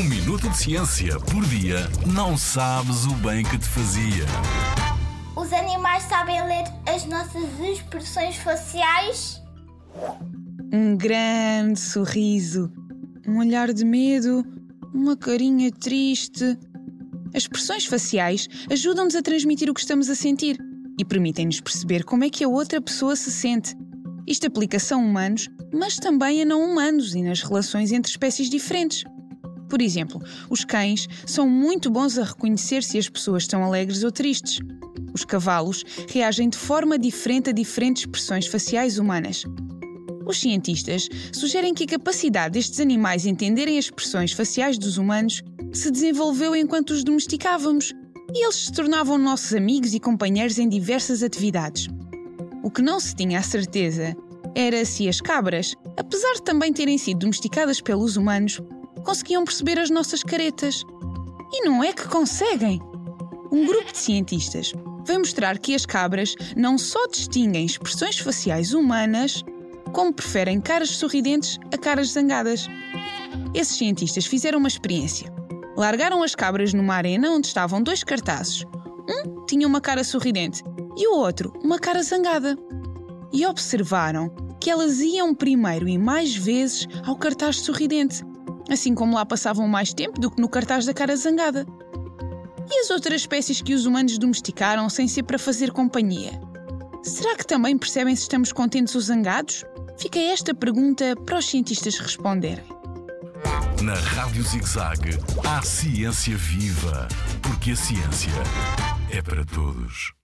Um minuto de ciência por dia não sabes o bem que te fazia. Os animais sabem ler as nossas expressões faciais? Um grande sorriso, um olhar de medo, uma carinha triste. As expressões faciais ajudam-nos a transmitir o que estamos a sentir e permitem-nos perceber como é que a outra pessoa se sente. Isto aplica-se a humanos, mas também a não humanos e nas relações entre espécies diferentes. Por exemplo, os cães são muito bons a reconhecer se as pessoas estão alegres ou tristes. Os cavalos reagem de forma diferente a diferentes expressões faciais humanas. Os cientistas sugerem que a capacidade destes animais entenderem as expressões faciais dos humanos se desenvolveu enquanto os domesticávamos e eles se tornavam nossos amigos e companheiros em diversas atividades. O que não se tinha a certeza era se as cabras, apesar de também terem sido domesticadas pelos humanos, conseguiam perceber as nossas caretas. E não é que conseguem! Um grupo de cientistas vem mostrar que as cabras não só distinguem expressões faciais humanas, como preferem caras sorridentes a caras zangadas. Esses cientistas fizeram uma experiência. Largaram as cabras numa arena onde estavam dois cartazes. Um tinha uma cara sorridente e o outro uma cara zangada. E observaram que elas iam primeiro e mais vezes ao cartaz sorridente, assim como lá passavam mais tempo do que no cartaz da cara zangada. E as outras espécies que os humanos domesticaram sem ser para fazer companhia? Será que também percebem se estamos contentes ou zangados? Fica esta pergunta para os cientistas responderem. Na Rádio ZigZag há ciência viva, porque a ciência é para todos.